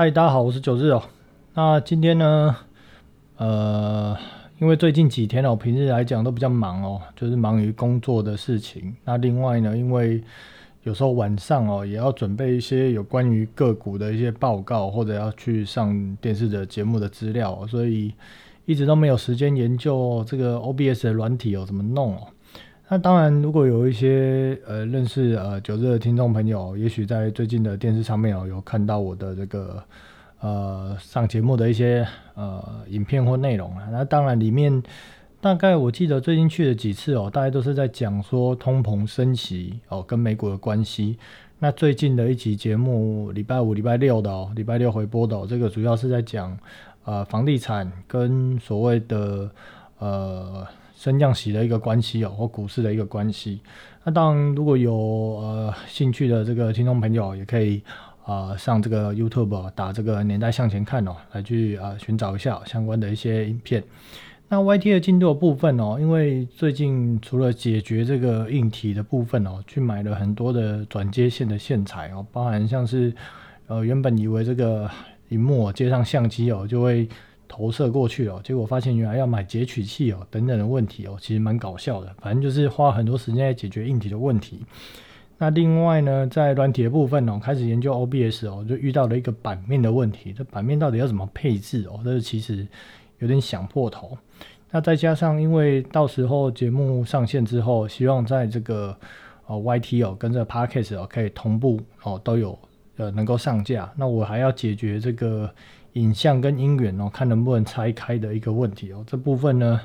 嗨，大家好，我是九日哦。那今天呢，呃，因为最近几天哦，平日来讲都比较忙哦，就是忙于工作的事情。那另外呢，因为有时候晚上哦，也要准备一些有关于个股的一些报告，或者要去上电视的节目的资料，所以一直都没有时间研究这个 OBS 的软体哦，怎么弄哦。那当然，如果有一些呃认识呃九日的听众朋友，也许在最近的电视上面哦，有看到我的这个呃上节目的一些呃影片或内容啊。那当然里面大概我记得最近去了几次哦，大概都是在讲说通膨升级哦跟美股的关系。那最近的一集节目，礼拜五、礼拜六的哦，礼拜六回播的这个主要是在讲呃房地产跟所谓的呃。升降息的一个关系哦，或股市的一个关系。那当然，如果有呃兴趣的这个听众朋友，也可以啊上这个 YouTube 打这个年代向前看哦，来去啊寻找一下相关的一些影片。那 YT 的进度的部分哦，因为最近除了解决这个硬体的部分哦，去买了很多的转接线的线材哦，包含像是呃原本以为这个荧幕接上相机哦就会。投射过去哦，结果发现原来要买截取器哦，等等的问题哦，其实蛮搞笑的。反正就是花很多时间在解决硬体的问题。那另外呢，在软体的部分哦，开始研究 OBS 哦，就遇到了一个版面的问题。这版面到底要怎么配置哦？这其实有点想破头。那再加上因为到时候节目上线之后，希望在这个哦 YT 哦跟这 Podcast 哦可以同步哦都有呃能够上架。那我还要解决这个。影像跟音源哦，看能不能拆开的一个问题哦。这部分呢，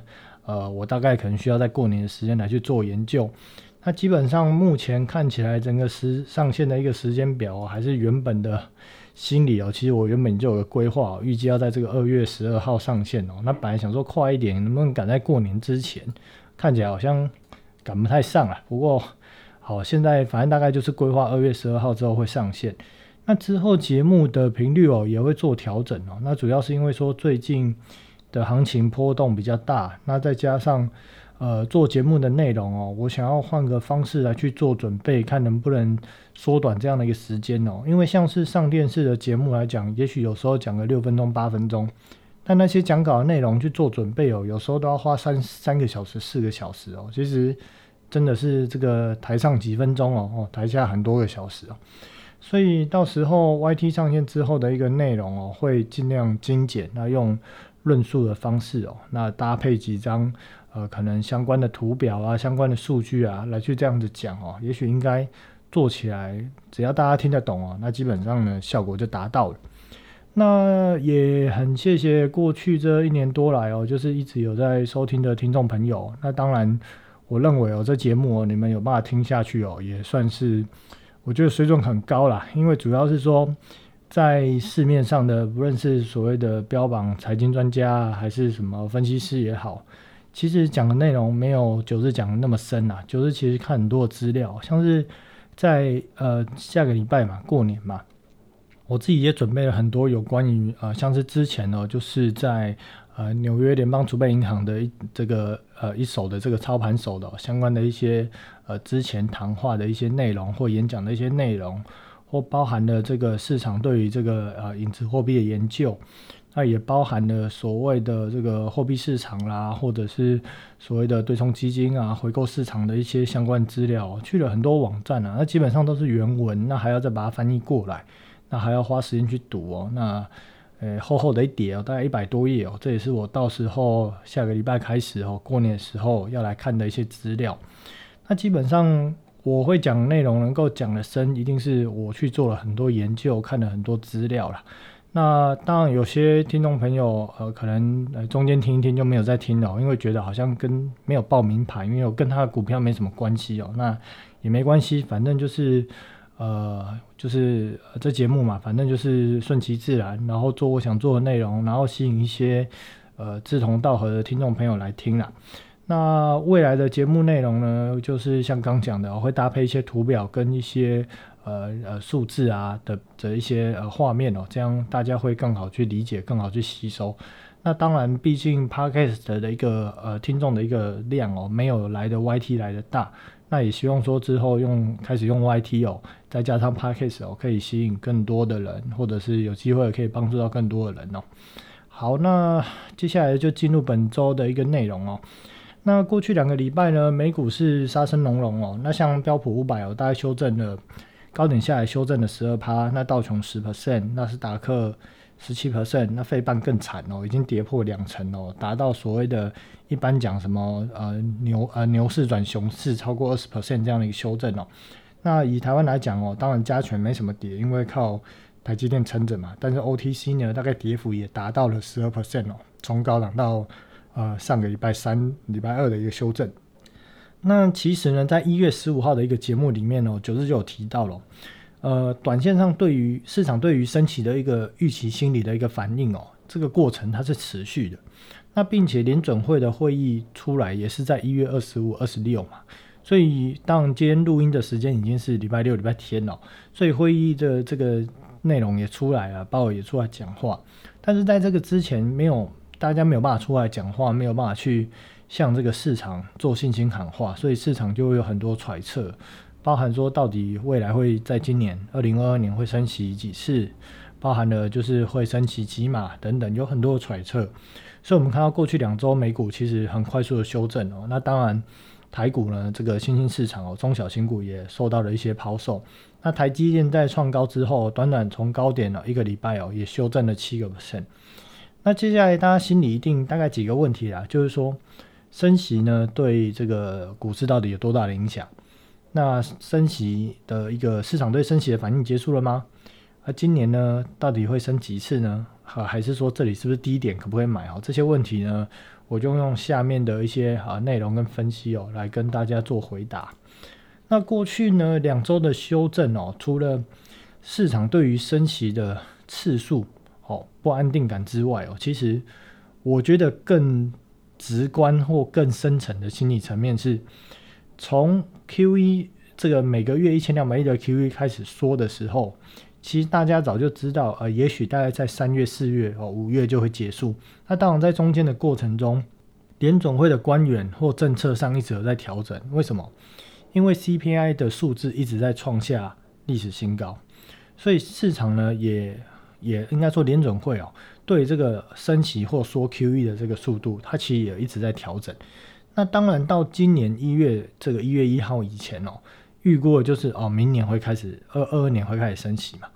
呃，我大概可能需要在过年的时间来去做研究。那基本上目前看起来，整个时上线的一个时间表还是原本的心理哦。其实我原本就有个规划，预计要在这个二月十二号上线哦。那本来想说快一点，能不能赶在过年之前？看起来好像赶不太上啊。不过好，现在反正大概就是规划二月十二号之后会上线。那之后节目的频率哦也会做调整哦。那主要是因为说最近的行情波动比较大，那再加上呃做节目的内容哦，我想要换个方式来去做准备，看能不能缩短这样的一个时间哦。因为像是上电视的节目来讲，也许有时候讲个六分钟八分钟，但那些讲稿的内容去做准备哦，有时候都要花三三个小时四个小时哦。其实真的是这个台上几分钟哦，台下很多个小时哦。所以到时候 YT 上线之后的一个内容哦，会尽量精简，那用论述的方式哦，那搭配几张呃可能相关的图表啊、相关的数据啊，来去这样子讲哦，也许应该做起来，只要大家听得懂哦，那基本上呢效果就达到了。那也很谢谢过去这一年多来哦，就是一直有在收听的听众朋友。那当然，我认为哦，这节目哦，你们有办法听下去哦，也算是。我觉得水准很高啦，因为主要是说，在市面上的，不论是所谓的标榜财经专家，还是什么分析师也好，其实讲的内容没有九日讲的那么深啊。九日其实看很多资料，像是在呃下个礼拜嘛，过年嘛，我自己也准备了很多有关于呃，像是之前呢，就是在。呃，纽约联邦储备银行的一这个呃一手的这个操盘手的相关的一些呃之前谈话的一些内容或演讲的一些内容，或包含了这个市场对于这个呃影子货币的研究，那也包含了所谓的这个货币市场啦，或者是所谓的对冲基金啊回购市场的一些相关资料，去了很多网站啊，那基本上都是原文，那还要再把它翻译过来，那还要花时间去读哦，那。呃，厚厚的一叠哦，大概一百多页哦，这也是我到时候下个礼拜开始哦，过年的时候要来看的一些资料。那基本上我会讲内容能够讲的深，一定是我去做了很多研究，看了很多资料了。那当然有些听众朋友呃，可能呃中间听一听就没有再听了，因为觉得好像跟没有报名牌，因为我跟他的股票没什么关系哦。那也没关系，反正就是。呃，就是这节目嘛，反正就是顺其自然，然后做我想做的内容，然后吸引一些呃志同道合的听众朋友来听啦。那未来的节目内容呢，就是像刚讲的，我会搭配一些图表跟一些呃呃数字啊的的一些呃画面哦，这样大家会更好去理解，更好去吸收。那当然，毕竟 Podcast 的一个呃听众的一个量哦，没有来的 YT 来的大。那也希望说之后用开始用 YT 哦，再加上 Podcast 哦，可以吸引更多的人，或者是有机会可以帮助到更多的人哦。好，那接下来就进入本周的一个内容哦。那过去两个礼拜呢，美股是杀声隆隆哦。那像标普五百哦，大概修正了高点下来修正了十二趴，那道琼十 percent，那是达克十七 percent，那费半更惨哦，已经跌破两成哦，达到所谓的一般讲什么呃牛呃牛市转熊市超过二十 percent 这样的一个修正哦。那以台湾来讲哦，当然加权没什么跌，因为靠台积电撑着嘛。但是 OTC 呢，大概跌幅也达到了十二 percent 哦，从高档到呃上个礼拜三、礼拜二的一个修正。那其实呢，在一月十五号的一个节目里面哦，九日就有提到了，呃，短线上对于市场对于升旗的一个预期心理的一个反应哦，这个过程它是持续的。那并且联准会的会议出来也是在一月二十五、二十六嘛，所以当今天录音的时间已经是礼拜六、礼拜天了，所以会议的这个内容也出来了，鲍尔也出来讲话，但是在这个之前没有大家没有办法出来讲话，没有办法去。向这个市场做信心喊话，所以市场就会有很多揣测，包含说到底未来会在今年二零二二年会升息几次，包含了就是会升息几码等等，有很多揣测。所以，我们看到过去两周美股其实很快速的修正哦。那当然，台股呢，这个新兴市场哦，中小型股也受到了一些抛售。那台积电在创高之后，短短从高点了一个礼拜哦，也修正了七个 percent。那接下来大家心里一定大概几个问题啦，就是说。升息呢，对这个股市到底有多大的影响？那升息的一个市场对升息的反应结束了吗？那今年呢，到底会升几次呢？哈，还是说这里是不是低点，可不可以买？哦，这些问题呢，我就用下面的一些啊内容跟分析哦，来跟大家做回答。那过去呢两周的修正哦，除了市场对于升息的次数哦不安定感之外哦，其实我觉得更。直观或更深层的心理层面是，从 Q E 这个每个月一千两百亿的 Q E 开始说的时候，其实大家早就知道，呃，也许大概在三月、四月、哦五月就会结束。那当然在中间的过程中，联总会的官员或政策上一直有在调整。为什么？因为 C P I 的数字一直在创下历史新高，所以市场呢也也应该说联总会哦。对这个升息或说 QE 的这个速度，它其实也一直在调整。那当然到今年一月这个一月一号以前哦，预估就是哦，明年会开始二二二年会开始升息嘛。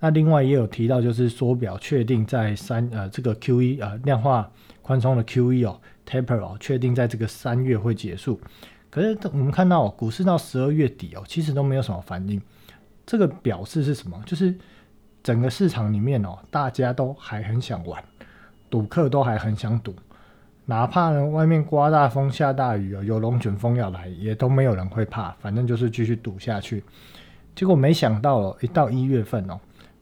那另外也有提到，就是缩表确定在三呃这个 QE 呃量化宽松的 QE 哦 taper 哦，确定在这个三月会结束。可是我们看到股市到十二月底哦，其实都没有什么反应。这个表示是什么？就是。整个市场里面哦，大家都还很想玩，赌客都还很想赌，哪怕呢外面刮大风下大雨哦，有龙卷风要来，也都没有人会怕，反正就是继续赌下去。结果没想到哦，一到一月份哦，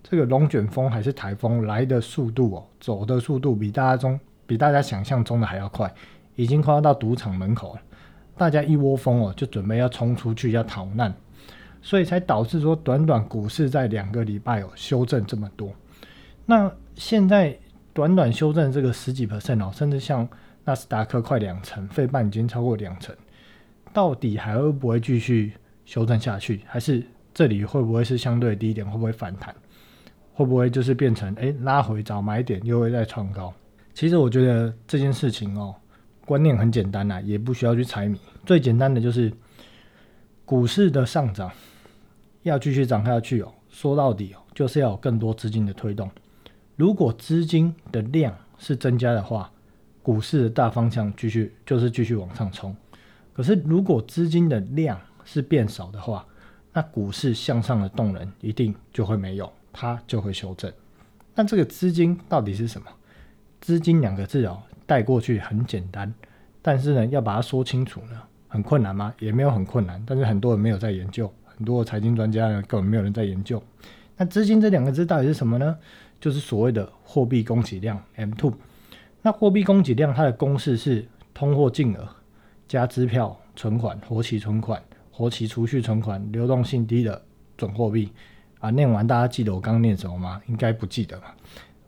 这个龙卷风还是台风来的速度哦，走的速度比大家中比大家想象中的还要快，已经快要到赌场门口了，大家一窝蜂哦，就准备要冲出去要逃难。所以才导致说，短短股市在两个礼拜哦修正这么多。那现在短短修正这个十几 percent 哦，甚至像纳斯达克快两成，费半已经超过两成，到底还会不会继续修正下去？还是这里会不会是相对低点？会不会反弹？会不会就是变成哎拉回找买点，又会再创高？其实我觉得这件事情哦，观念很简单呐，也不需要去猜谜。最简单的就是股市的上涨。要继续涨下去哦，说到底哦，就是要有更多资金的推动。如果资金的量是增加的话，股市的大方向继续就是继续往上冲。可是如果资金的量是变少的话，那股市向上的动能一定就会没有，它就会修正。那这个资金到底是什么？资金两个字哦，带过去很简单，但是呢，要把它说清楚呢，很困难吗？也没有很困难，但是很多人没有在研究。很多财经专家呢，根本没有人在研究。那资金这两个字到底是什么呢？就是所谓的货币供给量 M2。那货币供给量它的公式是通货净额加支票存款、活期存款、活期储蓄存款、流动性低的准货币。啊，念完大家记得我刚刚念什么吗？应该不记得吧？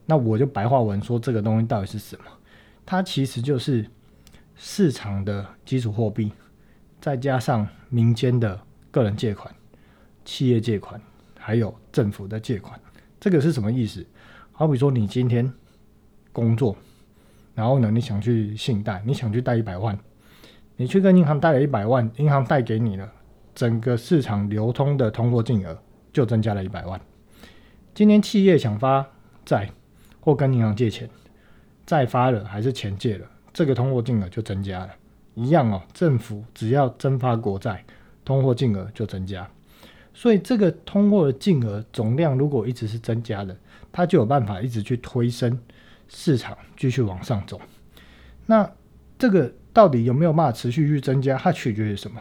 那我就白话文说这个东西到底是什么？它其实就是市场的基础货币。再加上民间的个人借款、企业借款，还有政府的借款，这个是什么意思？好比说你今天工作，然后呢，你想去信贷，你想去贷一百万，你去跟银行贷了一百万，银行贷给你了，整个市场流通的通货金额就增加了一百万。今天企业想发债或跟银行借钱，债发了还是钱借了，这个通货金额就增加了。一样哦，政府只要增发国债，通货金额就增加。所以这个通货的金额总量如果一直是增加的，它就有办法一直去推升市场继续往上走。那这个到底有没有办法持续去增加？它取决于什么？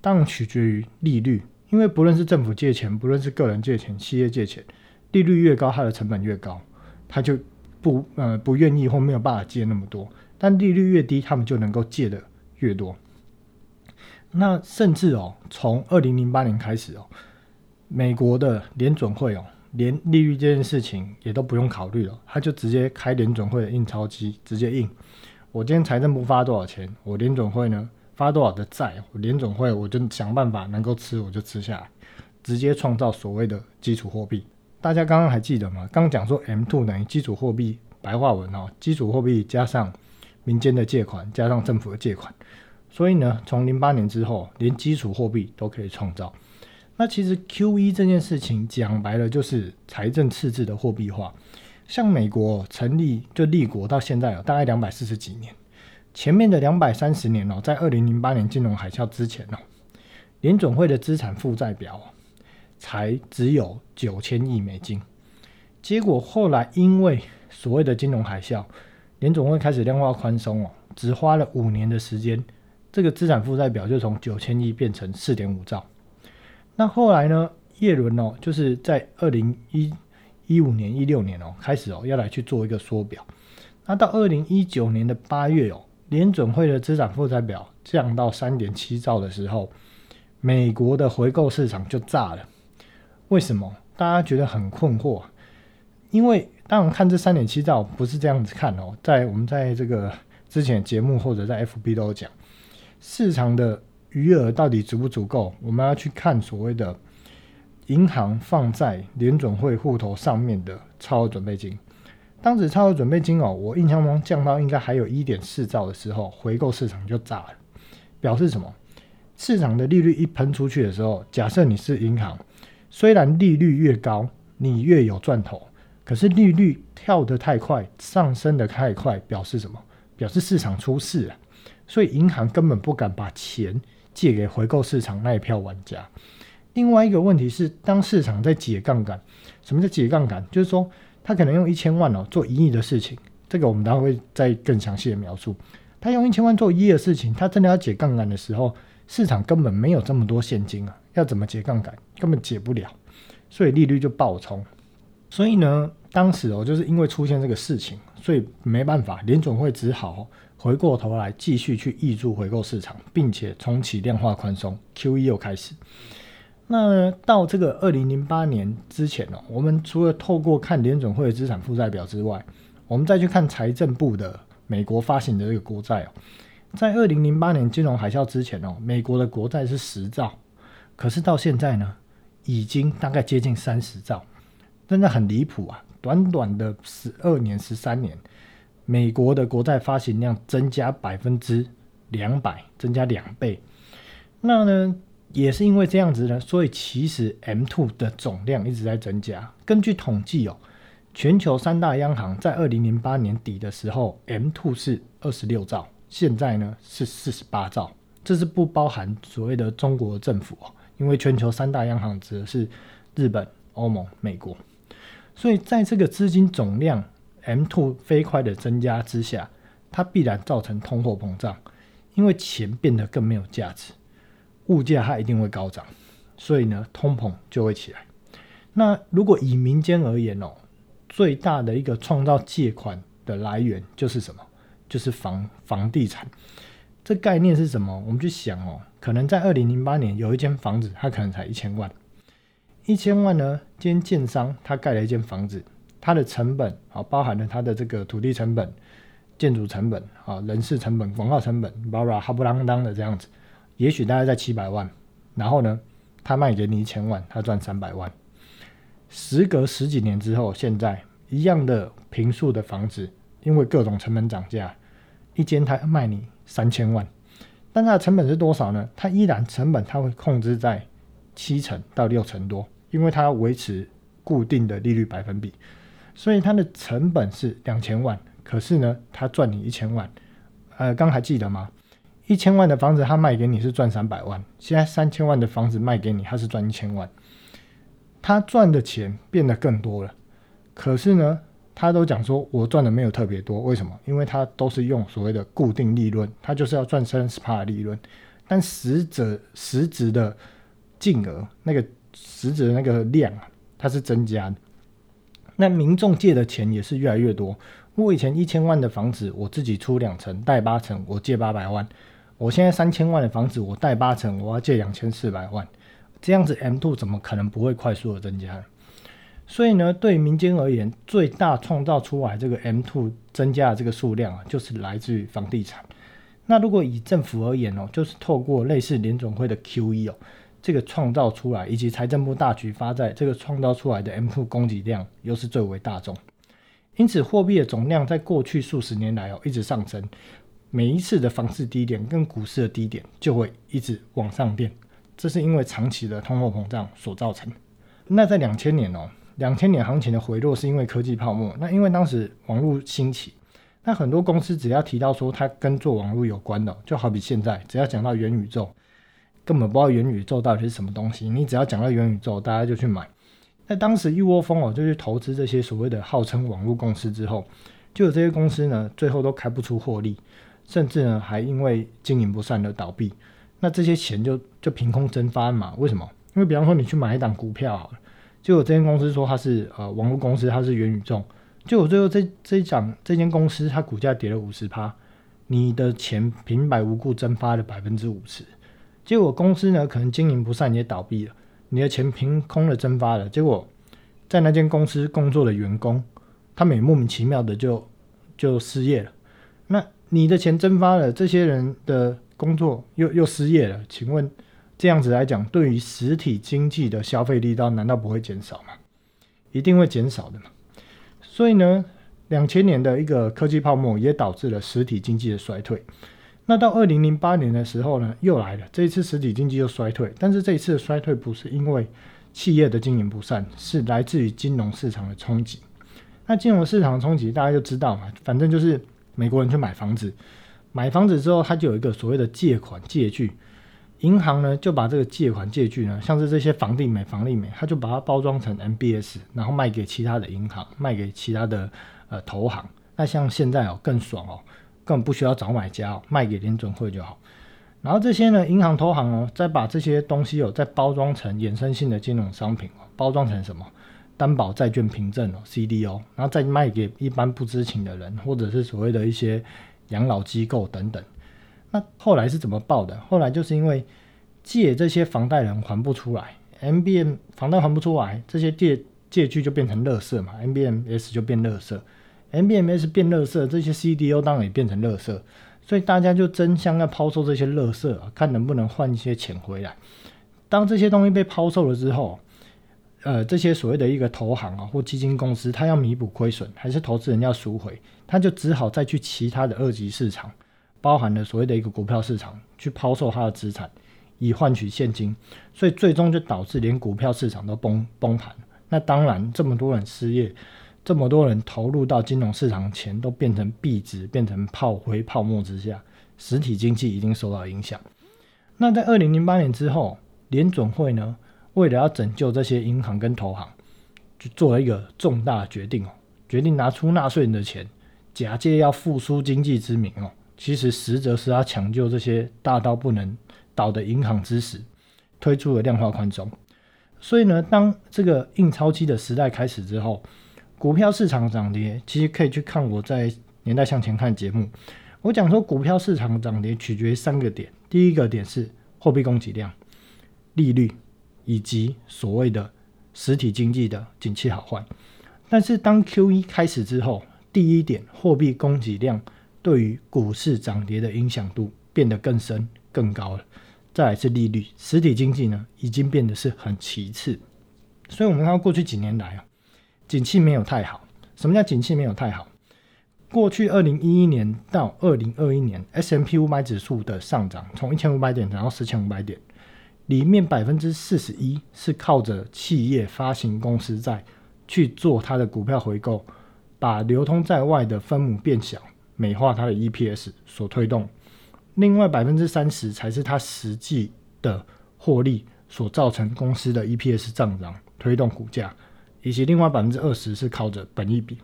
当然取决于利率，因为不论是政府借钱，不论是个人借钱、企业借钱，利率越高，它的成本越高，它就不呃不愿意或没有办法借那么多。但利率越低，他们就能够借的越多。那甚至哦，从二零零八年开始哦，美国的联准会哦，连利率这件事情也都不用考虑了，他就直接开联准会的印钞机，直接印。我今天财政部发多少钱，我联准会呢发多少的债，联总会我就想办法能够吃我就吃下来，直接创造所谓的基础货币。大家刚刚还记得吗？刚讲说 M two 等于基础货币，白话文哦，基础货币加上。民间的借款加上政府的借款，所以呢，从零八年之后，连基础货币都可以创造。那其实 Q E 这件事情讲白了就是财政赤字的货币化。像美国成立就立国到现在有大概两百四十几年，前面的两百三十年哦，在二零零八年金融海啸之前哦，联总会的资产负债表才只有九千亿美金。结果后来因为所谓的金融海啸。联总会开始量化宽松哦，只花了五年的时间，这个资产负债表就从九千亿变成四点五兆。那后来呢，叶伦哦，就是在二零一一五年、一六年哦，开始哦要来去做一个缩表。那到二零一九年的八月哦，联准会的资产负债表降到三点七兆的时候，美国的回购市场就炸了。为什么？大家觉得很困惑，因为。当然，看这三点七兆不是这样子看哦，在我们在这个之前节目或者在 FB 都有讲，市场的余额到底足不足够，我们要去看所谓的银行放在联准会户头上面的超额准备金。当时超额准备金哦，我印象中降到应该还有一点四兆的时候，回购市场就炸了，表示什么？市场的利率一喷出去的时候，假设你是银行，虽然利率越高，你越有赚头。可是利率跳得太快，上升的太快，表示什么？表示市场出事了，所以银行根本不敢把钱借给回购市场那一票玩家。另外一个问题是，当市场在解杠杆，什么叫解杠杆？就是说，他可能用一千万哦做一亿的事情，这个我们待会再更详细的描述。他用一千万做一亿的事情，他真的要解杠杆的时候，市场根本没有这么多现金啊，要怎么解杠杆？根本解不了，所以利率就暴冲。所以呢，当时哦，就是因为出现这个事情，所以没办法，联总会只好回过头来继续去挹注回购市场，并且重启量化宽松，Q E 又开始。那到这个二零零八年之前哦，我们除了透过看联总会的资产负债表之外，我们再去看财政部的美国发行的这个国债哦，在二零零八年金融海啸之前哦，美国的国债是十兆，可是到现在呢，已经大概接近三十兆。真的很离谱啊！短短的十二年、十三年，美国的国债发行量增加百分之两百，增加两倍。那呢，也是因为这样子呢，所以其实 M two 的总量一直在增加。根据统计哦，全球三大央行在二零零八年底的时候，M two 是二十六兆，现在呢是四十八兆。这是不包含所谓的中国政府哦，因为全球三大央行指的是日本、欧盟、美国。所以，在这个资金总量 M two 飞快的增加之下，它必然造成通货膨胀，因为钱变得更没有价值，物价它一定会高涨，所以呢，通膨就会起来。那如果以民间而言哦，最大的一个创造借款的来源就是什么？就是房房地产。这概念是什么？我们去想哦，可能在二零零八年有一间房子，它可能才一千万。一千万呢？今天建商他盖了一间房子，它的成本啊，包含了它的这个土地成本、建筑成本啊、人事成本、广告成本，巴拉哈不啷当的这样子，也许大概在七百万，然后呢，他卖给你一千万，他赚三百万。时隔十几年之后，现在一样的平数的房子，因为各种成本涨价，一间他卖你三千万，但它的成本是多少呢？它依然成本它会控制在七成到六成多，因为它要维持固定的利率百分比，所以它的成本是两千万，可是呢，它赚你一千万。呃，刚还记得吗？一千万的房子他卖给你是赚三百万，现在三千万的房子卖给你，他是赚一千万。他赚的钱变得更多了，可是呢，他都讲说我赚的没有特别多，为什么？因为他都是用所谓的固定利润，他就是要赚三十趴的利润，但实则实质的净额那个实质的那个量啊，它是增加的。那民众借的钱也是越来越多。我以前一千万的房子，我自己出两成，贷八成，我借八百万。我现在三千万的房子，我贷八成，我要借两千四百万。这样子 M two 怎么可能不会快速的增加？所以呢，对民间而言，最大创造出来这个 M two 增加的这个数量啊，就是来自于房地产。那如果以政府而言哦，就是透过类似联总会的 QE 哦，这个创造出来，以及财政部大举发债，这个创造出来的 M two 供给量又是最为大众。因此，货币的总量在过去数十年来哦一直上升，每一次的房市低点跟股市的低点就会一直往上变。这是因为长期的通货膨胀所造成。那在两千年哦，两千年行情的回落是因为科技泡沫。那因为当时网络兴起，那很多公司只要提到说它跟做网络有关的，就好比现在只要讲到元宇宙，根本不知道元宇宙到底是什么东西。你只要讲到元宇宙，大家就去买。那当时一窝蜂哦就去投资这些所谓的号称网络公司之后，就有这些公司呢最后都开不出获利，甚至呢还因为经营不善而倒闭。那这些钱就就凭空蒸发嘛？为什么？因为比方说你去买一档股票好了，就这间公司说它是呃网络公司，它是元宇宙，就我最后这这一涨这间公司它股价跌了五十趴，你的钱平白无故蒸发了百分之五十，结果公司呢可能经营不善也倒闭了，你的钱凭空的蒸发了，结果在那间公司工作的员工，他们也莫名其妙的就就失业了，那你的钱蒸发了，这些人的。工作又又失业了，请问这样子来讲，对于实体经济的消费力道难道不会减少吗？一定会减少的嘛。所以呢，两千年的一个科技泡沫也导致了实体经济的衰退。那到二零零八年的时候呢，又来了，这一次实体经济又衰退，但是这一次的衰退不是因为企业的经营不善，是来自于金融市场的冲击。那金融市场的冲击大家就知道嘛，反正就是美国人去买房子。买房子之后，他就有一个所谓的借款借据，银行呢就把这个借款借据呢，像是这些房地美、房利美，他就把它包装成 MBS，然后卖给其他的银行，卖给其他的呃投行。那像现在哦更爽哦，根本不需要找买家哦，卖给联准会就好。然后这些呢银行投行哦，再把这些东西哦再包装成衍生性的金融商品哦，包装成什么担保债券凭证哦 CDO，然后再卖给一般不知情的人，或者是所谓的一些。养老机构等等，那后来是怎么报的？后来就是因为借这些房贷人还不出来，MBM 房贷还不出来，这些借借据就变成垃圾嘛，MBMS 就变垃圾，MBMS 变垃圾，这些 CDO 当然也变成垃圾，所以大家就争相要抛售这些垃圾，看能不能换一些钱回来。当这些东西被抛售了之后，呃，这些所谓的一个投行啊或基金公司，它要弥补亏损，还是投资人要赎回，他就只好再去其他的二级市场，包含了所谓的一个股票市场，去抛售他的资产，以换取现金，所以最终就导致连股票市场都崩崩盘。那当然，这么多人失业，这么多人投入到金融市场钱都变成币值，变成炮灰泡沫之下，实体经济一定受到影响。那在二零零八年之后，联准会呢？为了要拯救这些银行跟投行，就做了一个重大决定哦，决定拿出纳税人的钱，假借要复苏经济之名哦，其实实则是要抢救这些大到不能倒的银行之时，推出了量化宽松。所以呢，当这个印钞机的时代开始之后，股票市场涨跌，其实可以去看我在年代向前看节目，我讲说股票市场涨跌取决于三个点，第一个点是货币供给量、利率。以及所谓的实体经济的景气好坏，但是当 Q 一开始之后，第一点货币供给量对于股市涨跌的影响度变得更深更高了。再来是利率，实体经济呢已经变得是很其次。所以，我们看到过去几年来啊，景气没有太好。什么叫景气没有太好？过去二零一一年到二零二一年，S M P 五百指数的上涨从一千五百点涨到四千五百点，里面百分之四十一是靠着企业发行公司债去做它的股票回购，把流通在外的分母变小，美化它的 E P S 所推动。另外百分之三十才是它实际的获利所造成公司的 E P S 上涨推动股价，以及另外百分之二十是靠着本益比。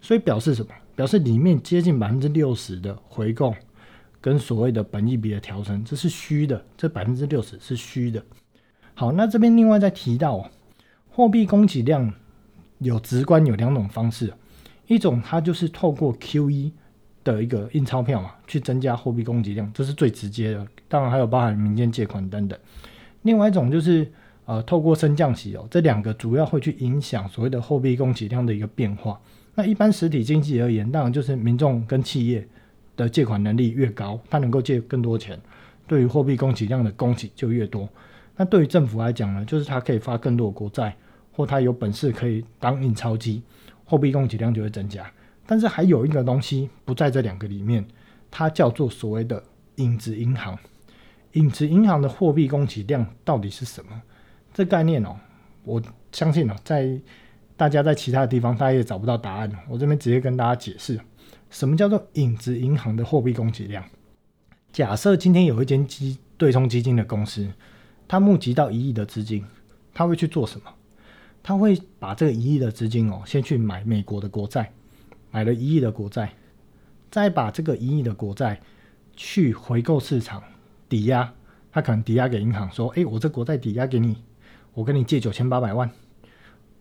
所以表示什么？表示里面接近百分之六十的回购跟所谓的本益比的调整，这是虚的。这百分之六十是虚的。好，那这边另外再提到，货币供给量有直观有两种方式，一种它就是透过 QE 的一个印钞票嘛，去增加货币供给量，这是最直接的。当然还有包含民间借款等等。另外一种就是呃透过升降息哦，这两个主要会去影响所谓的货币供给量的一个变化。那一般实体经济而言，当然就是民众跟企业的借款能力越高，它能够借更多钱，对于货币供给量的供给就越多。那对于政府来讲呢，就是它可以发更多的国债，或它有本事可以当印钞机，货币供给量就会增加。但是还有一个东西不在这两个里面，它叫做所谓的影子银行。影子银行的货币供给量到底是什么？这概念哦，我相信哦，在大家在其他的地方，大家也找不到答案。我这边直接跟大家解释，什么叫做影子银行的货币供给量。假设今天有一间基对冲基金的公司，它募集到一亿的资金，它会去做什么？它会把这个一亿的资金哦，先去买美国的国债，买了一亿的国债，再把这个一亿的国债去回购市场抵押，它可能抵押给银行说：“诶，我这国债抵押给你，我跟你借九千八百万。”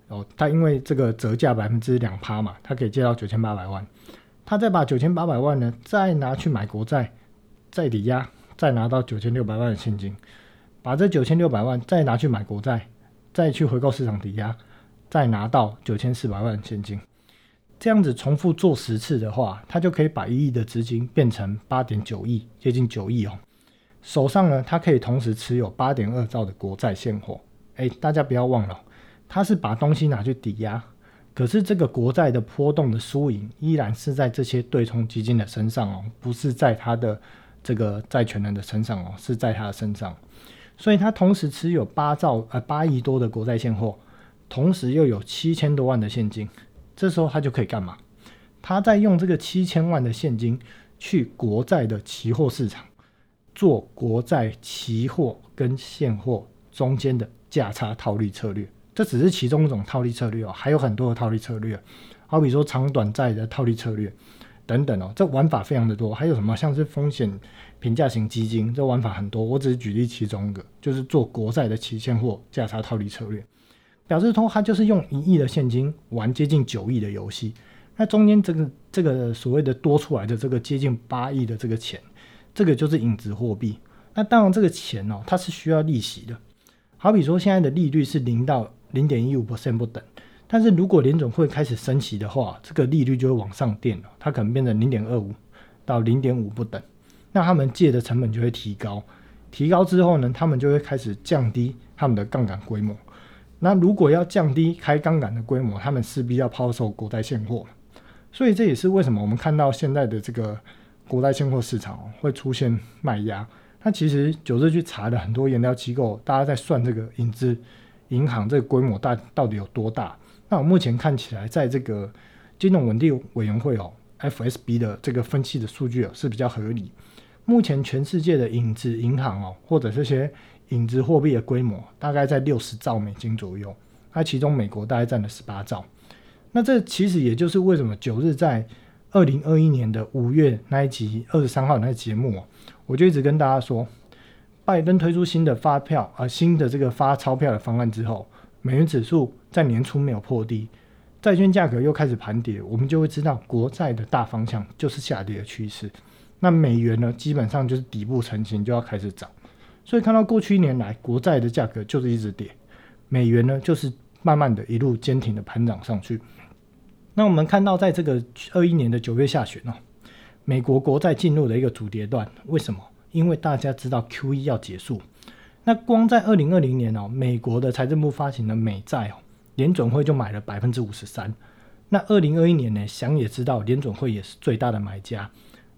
哦，他因为这个折价百分之两趴嘛，他可以借到九千八百万，他再把九千八百万呢，再拿去买国债，再抵押，再拿到九千六百万的现金，把这九千六百万再拿去买国债，再去回购市场抵押，再拿到九千四百万的现金，这样子重复做十次的话，他就可以把一亿的资金变成八点九亿，接近九亿哦。手上呢，他可以同时持有八点二兆的国债现货。哎，大家不要忘了。他是把东西拿去抵押，可是这个国债的波动的输赢依然是在这些对冲基金的身上哦，不是在他的这个债权人的身上哦，是在他的身上。所以他同时持有八兆呃八亿多的国债现货，同时又有七千多万的现金，这时候他就可以干嘛？他在用这个七千万的现金去国债的期货市场做国债期货跟现货中间的价差套利策略。这只是其中一种套利策略哦，还有很多的套利策略，好比说长短债的套利策略等等哦，这玩法非常的多。还有什么像是风险评价型基金，这玩法很多。我只是举例其中一个，就是做国债的期现货价差套利策略。表示通它就是用一亿的现金玩接近九亿的游戏，那中间这个这个所谓的多出来的这个接近八亿的这个钱，这个就是影子货币。那当然这个钱哦，它是需要利息的。好比说现在的利率是零到。零点一五 percent 不等，但是如果联总会开始升息的话，这个利率就会往上垫了，它可能变成零点二五到零点五不等，那他们借的成本就会提高，提高之后呢，他们就会开始降低他们的杠杆规模。那如果要降低开杠杆的规模，他们势必要抛售国债现货，所以这也是为什么我们看到现在的这个国债现货市场会出现卖压。那其实九日去查了很多研料机构，大家在算这个影子。银行这个规模大到底有多大？那我目前看起来，在这个金融稳定委员会哦 （FSB） 的这个分析的数据哦是比较合理。目前全世界的影子银行哦，或者这些影子货币的规模，大概在六十兆美金左右。那其中美国大概占了十八兆。那这其实也就是为什么九日在二零二一年的五月那一集二十三号那节目哦，我就一直跟大家说。拜登推出新的发票啊，新的这个发钞票的方案之后，美元指数在年初没有破低，债券价格又开始盘跌，我们就会知道国债的大方向就是下跌的趋势。那美元呢，基本上就是底部成型，就要开始涨。所以看到过去一年来国债的价格就是一直跌，美元呢就是慢慢的一路坚挺的盘涨上去。那我们看到在这个二一年的九月下旬哦，美国国债进入了一个主跌段，为什么？因为大家知道 Q E 要结束。那光在二零二零年哦，美国的财政部发行的美债哦，联准会就买了百分之五十三。那二零二一年呢，想也知道联准会也是最大的买家。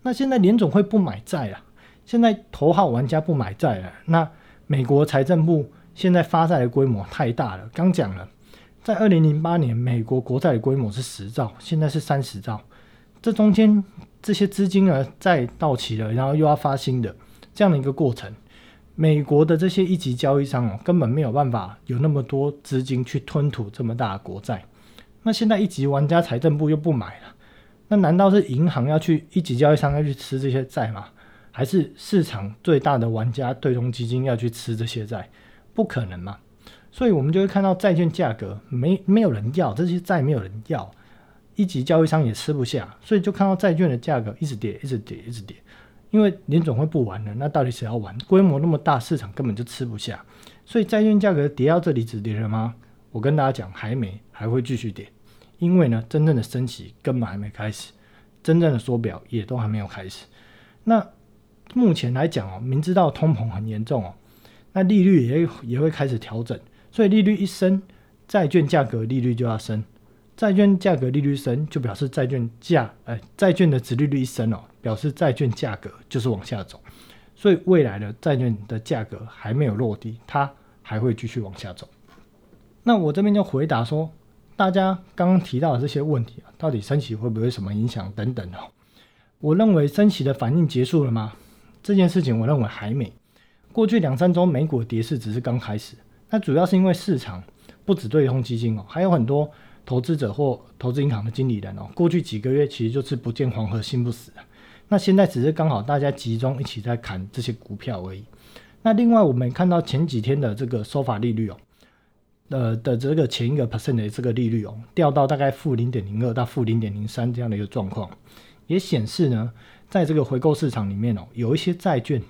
那现在联总会不买债了，现在头号玩家不买债了。那美国财政部现在发债的规模太大了。刚讲了，在二零零八年美国国债的规模是十兆，现在是三十兆。这中间这些资金呢，再到期了，然后又要发新的这样的一个过程。美国的这些一级交易商哦，根本没有办法有那么多资金去吞吐这么大的国债。那现在一级玩家财政部又不买了。那难道是银行要去一级交易商要去吃这些债吗？还是市场最大的玩家对冲基金要去吃这些债？不可能嘛！所以我们就会看到债券价格没没有人要，这些债没有人要，一级交易商也吃不下，所以就看到债券的价格一直跌，一直跌，一直跌。因为联总会不玩了，那到底谁要玩？规模那么大，市场根本就吃不下，所以债券价格跌到这里止跌了吗？我跟大家讲，还没，还会继续跌。因为呢，真正的升息根本还没开始，真正的缩表也都还没有开始。那目前来讲哦，明知道通膨很严重哦，那利率也也会开始调整，所以利率一升，债券价格利率就要升，债券价格利率升，就表示债券价，哎，债券的值利率一升哦，表示债券价格就是往下走，所以未来的债券的价格还没有落地，它还会继续往下走。那我这边就回答说。大家刚刚提到的这些问题啊，到底升息会不会什么影响等等哦？我认为升息的反应结束了吗？这件事情我认为还没。过去两三周美股跌势只是刚开始，那主要是因为市场不止对冲基金哦，还有很多投资者或投资银行的经理人哦，过去几个月其实就是不见黄河心不死那现在只是刚好大家集中一起在砍这些股票而已。那另外我们看到前几天的这个收法利率哦。呃的这个前一个 percent 的这个利率哦，掉到大概负零点零二到负零点零三这样的一个状况，也显示呢，在这个回购市场里面哦，有一些债券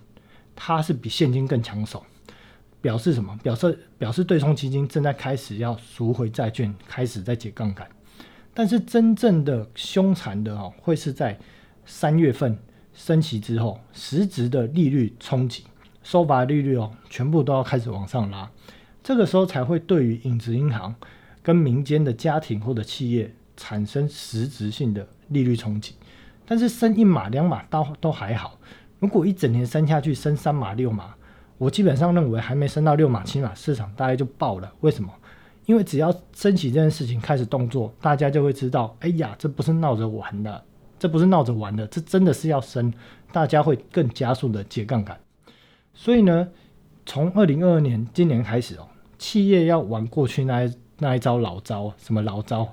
它是比现金更抢手，表示什么？表示表示对冲基金正在开始要赎回债券，开始在解杠杆。但是真正的凶残的哦，会是在三月份升息之后，实质的利率冲击，收发利率哦，全部都要开始往上拉。这个时候才会对于影子银行跟民间的家庭或者企业产生实质性的利率冲击，但是升一码两码都都还好，如果一整年升下去升三码六码，我基本上认为还没升到六码七码，市场大概就爆了。为什么？因为只要升起这件事情开始动作，大家就会知道，哎呀，这不是闹着玩的，这不是闹着玩的，这真的是要升，大家会更加速的解杠杆。所以呢，从二零二二年今年开始哦。企业要玩过去那一那一招老招，什么老招？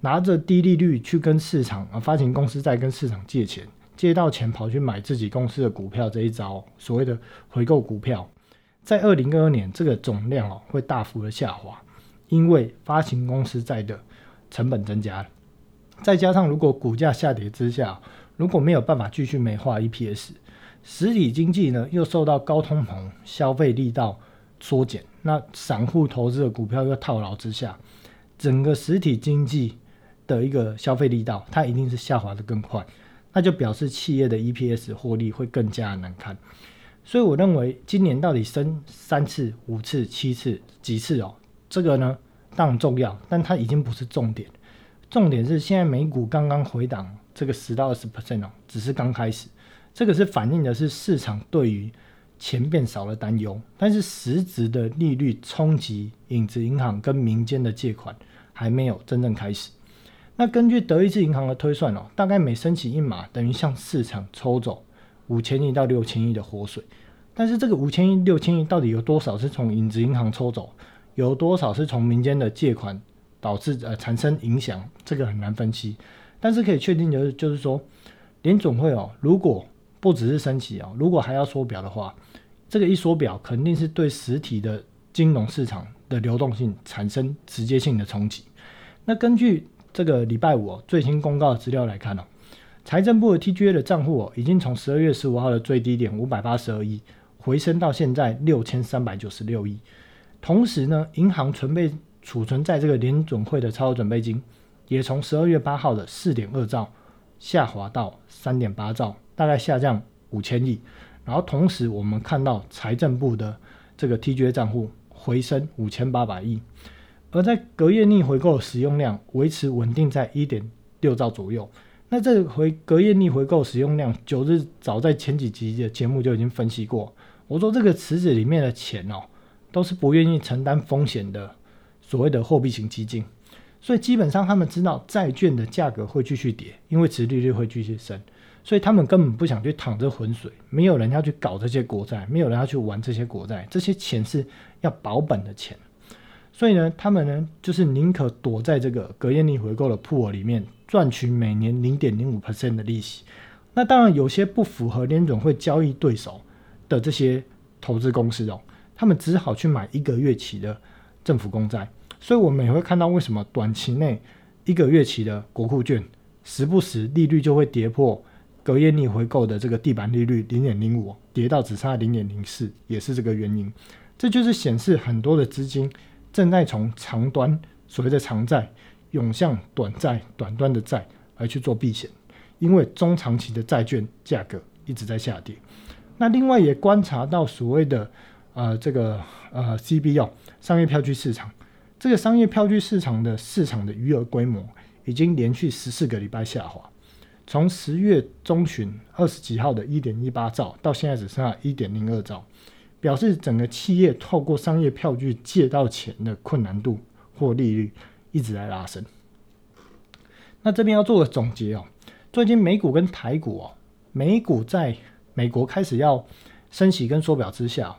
拿着低利率去跟市场啊，发行公司在跟市场借钱，借到钱跑去买自己公司的股票，这一招所谓的回购股票，在二零二二年这个总量哦会大幅的下滑，因为发行公司债的成本增加了，再加上如果股价下跌之下，如果没有办法继续美化 EPS，实体经济呢又受到高通膨、消费力道缩减。那散户投资的股票又套牢之下，整个实体经济的一个消费力道，它一定是下滑的更快，那就表示企业的 EPS 获利会更加难看。所以我认为今年到底升三次、五次、七次、几次哦，这个呢当然重要，但它已经不是重点。重点是现在美股刚刚回档，这个十到二十 percent 哦，只是刚开始，这个是反映的是市场对于。钱变少了，担忧，但是实质的利率冲击影子银行跟民间的借款还没有真正开始。那根据德意志银行的推算哦，大概每升起一码，等于向市场抽走五千亿到六千亿的活水。但是这个五千亿、六千亿到底有多少是从影子银行抽走，有多少是从民间的借款导致呃产生影响，这个很难分析。但是可以确定的就是就是说，联总会哦，如果不只是升起哦，如果还要缩表的话，这个一缩表肯定是对实体的金融市场的流动性产生直接性的冲击。那根据这个礼拜五哦最新公告的资料来看哦，财政部的 TGA 的账户哦，已经从十二月十五号的最低点五百八十二亿回升到现在六千三百九十六亿。同时呢，银行存备储存在这个联准会的超额准备金也从十二月八号的四点二兆下滑到三点八兆。大概下降五千亿，然后同时我们看到财政部的这个 TGA 账户回升五千八百亿，而在隔夜逆回购使用量维持稳定在一点六兆左右。那这回隔夜逆回购使用量，九日早在前几集的节目就已经分析过。我说这个池子里面的钱哦，都是不愿意承担风险的所谓的货币型基金，所以基本上他们知道债券的价格会继续跌，因为殖利率会继续升，所以他们根本不想去淌这浑水。没有人要去搞这些国债，没有人要去玩这些国债，这些钱是要保本的钱。所以呢，他们呢就是宁可躲在这个隔夜逆回购的铺尔里面。赚取每年零点零五 percent 的利息，那当然有些不符合联准会交易对手的这些投资公司哦，他们只好去买一个月期的政府公债，所以我们也会看到为什么短期内一个月期的国库券时不时利率就会跌破隔夜逆回购的这个地板利率零点零五，跌到只差零点零四，也是这个原因。这就是显示很多的资金正在从长端所谓的长债。涌向短债、短端的债来去做避险，因为中长期的债券价格一直在下跌。那另外也观察到所谓的呃这个呃 CBO 商业票据市场，这个商业票据市场的市场的余额规模已经连续十四个礼拜下滑，从十月中旬二十几号的一点一八兆，到现在只剩下一点零二兆，表示整个企业透过商业票据借到钱的困难度或利率。一直在拉升。那这边要做个总结哦，最近美股跟台股哦，美股在美国开始要升息跟缩表之下，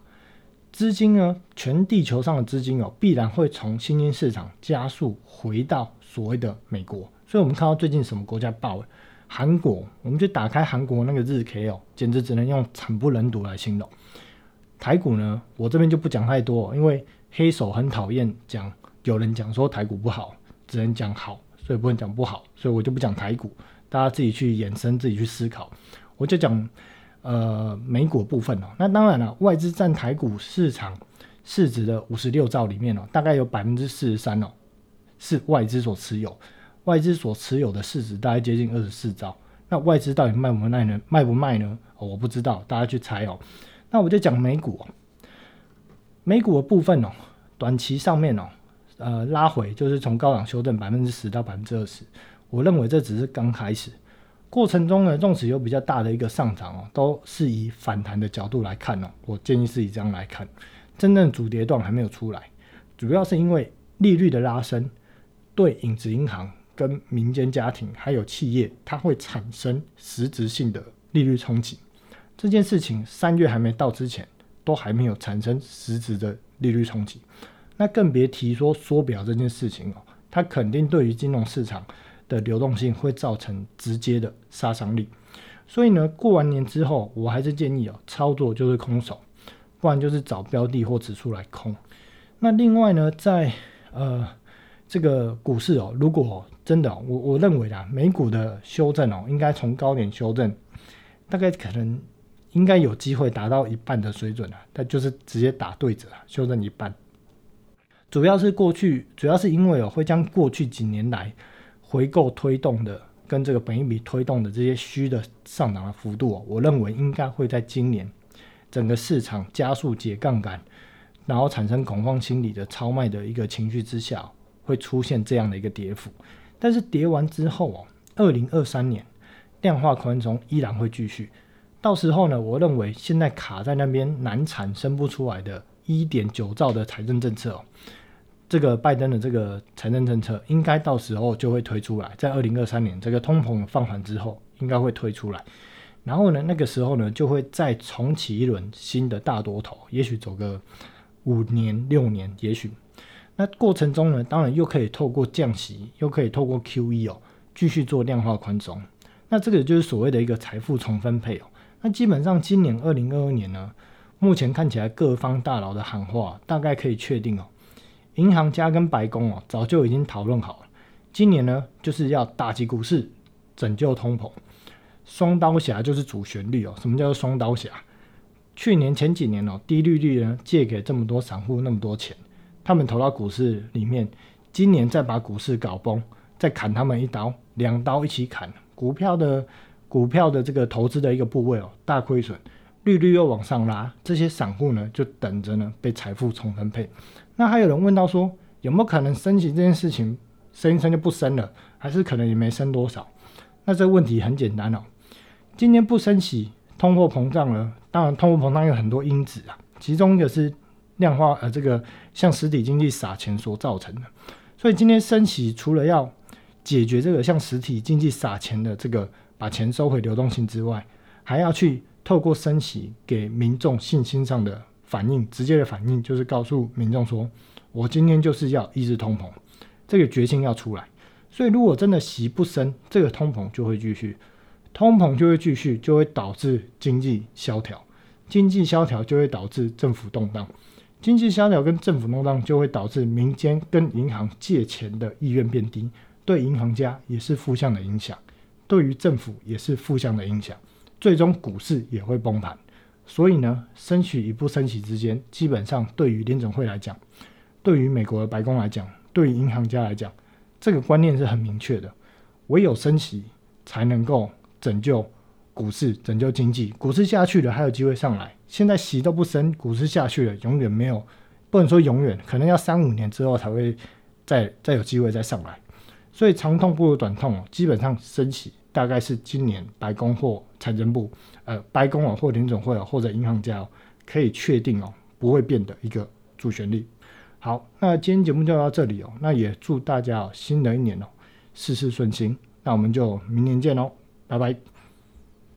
资金呢，全地球上的资金哦，必然会从新兴市场加速回到所谓的美国。所以我们看到最近什么国家爆了？韩国，我们就打开韩国那个日 K 哦，简直只能用惨不忍睹来形容。台股呢，我这边就不讲太多，因为黑手很讨厌讲。有人讲说台股不好，只能讲好，所以不能讲不好，所以我就不讲台股，大家自己去延伸，自己去思考。我就讲呃美股部分哦，那当然了，外资占台股市场市值的五十六兆里面哦，大概有百分之四十三哦是外资所持有，外资所持有的市值大概接近二十四兆。那外资到底卖不卖呢？卖不卖呢？我不知道，大家去猜哦。那我就讲美股，美股的部分哦，短期上面哦。呃，拉回就是从高档修正百分之十到百分之二十，我认为这只是刚开始，过程中呢，纵使有比较大的一个上涨哦，都是以反弹的角度来看哦，我建议是以这样来看，真正主跌段还没有出来，主要是因为利率的拉升，对影子银行跟民间家庭还有企业，它会产生实质性的利率冲击，这件事情三月还没到之前，都还没有产生实质的利率冲击。那更别提说缩表这件事情哦，它肯定对于金融市场的流动性会造成直接的杀伤力。所以呢，过完年之后，我还是建议哦，操作就是空手，不然就是找标的或指数来空。那另外呢，在呃这个股市哦，如果真的我我认为啊，美股的修正哦，应该从高点修正，大概可能应该有机会达到一半的水准啊，它就是直接打对折，修正一半。主要是过去，主要是因为哦，会将过去几年来回购推动的跟这个本一笔推动的这些虚的上涨的幅度哦，我认为应该会在今年整个市场加速解杠杆，然后产生恐慌心理的超卖的一个情绪之下，会出现这样的一个跌幅。但是跌完之后哦，二零二三年量化宽松依然会继续，到时候呢，我认为现在卡在那边难产生不出来的一点九兆的财政政策哦。这个拜登的这个财政政策应该到时候就会推出来，在二零二三年这个通膨放缓之后，应该会推出来。然后呢，那个时候呢，就会再重启一轮新的大多头，也许走个五年六年，也许。那过程中呢，当然又可以透过降息，又可以透过 QE 哦，继续做量化宽松。那这个就是所谓的一个财富重分配哦。那基本上今年二零二二年呢，目前看起来各方大佬的喊话，大概可以确定哦。银行家跟白宫哦，早就已经讨论好了。今年呢，就是要打击股市，拯救通膨。双刀侠就是主旋律哦。什么叫做双刀侠？去年前几年哦，低利率呢借给这么多散户那么多钱，他们投到股市里面。今年再把股市搞崩，再砍他们一刀，两刀一起砍。股票的股票的这个投资的一个部位哦，大亏损。利率又往上拉，这些散户呢就等着呢被财富重分配。那还有人问到说，有没有可能升息这件事情升一升就不升了，还是可能也没升多少？那这个问题很简单哦，今年不升息，通货膨胀了。当然，通货膨胀有很多因子啊，其中一个是量化呃这个向实体经济撒钱所造成的。所以今天升息，除了要解决这个向实体经济撒钱的这个把钱收回流动性之外，还要去透过升息给民众信心上的反应，直接的反应就是告诉民众说，我今天就是要抑制通膨，这个决心要出来。所以如果真的息不升，这个通膨就会继续，通膨就会继续，就会导致经济萧条，经济萧条就会导致政府动荡。经济萧条跟政府动荡就会导致民间跟银行借钱的意愿变低，对银行家也是负向的影响，对于政府也是负向的影响，最终股市也会崩盘。所以呢，升息与不升息之间，基本上对于联总会来讲，对于美国的白宫来讲，对于银行家来讲，这个观念是很明确的，唯有升息才能够拯救股市、拯救经济。股市下去了还有机会上来。现在息都不升，股市下去了，永远没有，不能说永远，可能要三五年之后才会再再有机会再上来。所以长痛不如短痛，基本上升息大概是今年白宫或财政部，呃，白宫哦或联总会哦或者银行家哦可以确定哦不会变的一个主旋律。好，那今天节目就到这里哦，那也祝大家哦新的一年哦事事顺心。那我们就明年见喽，拜拜。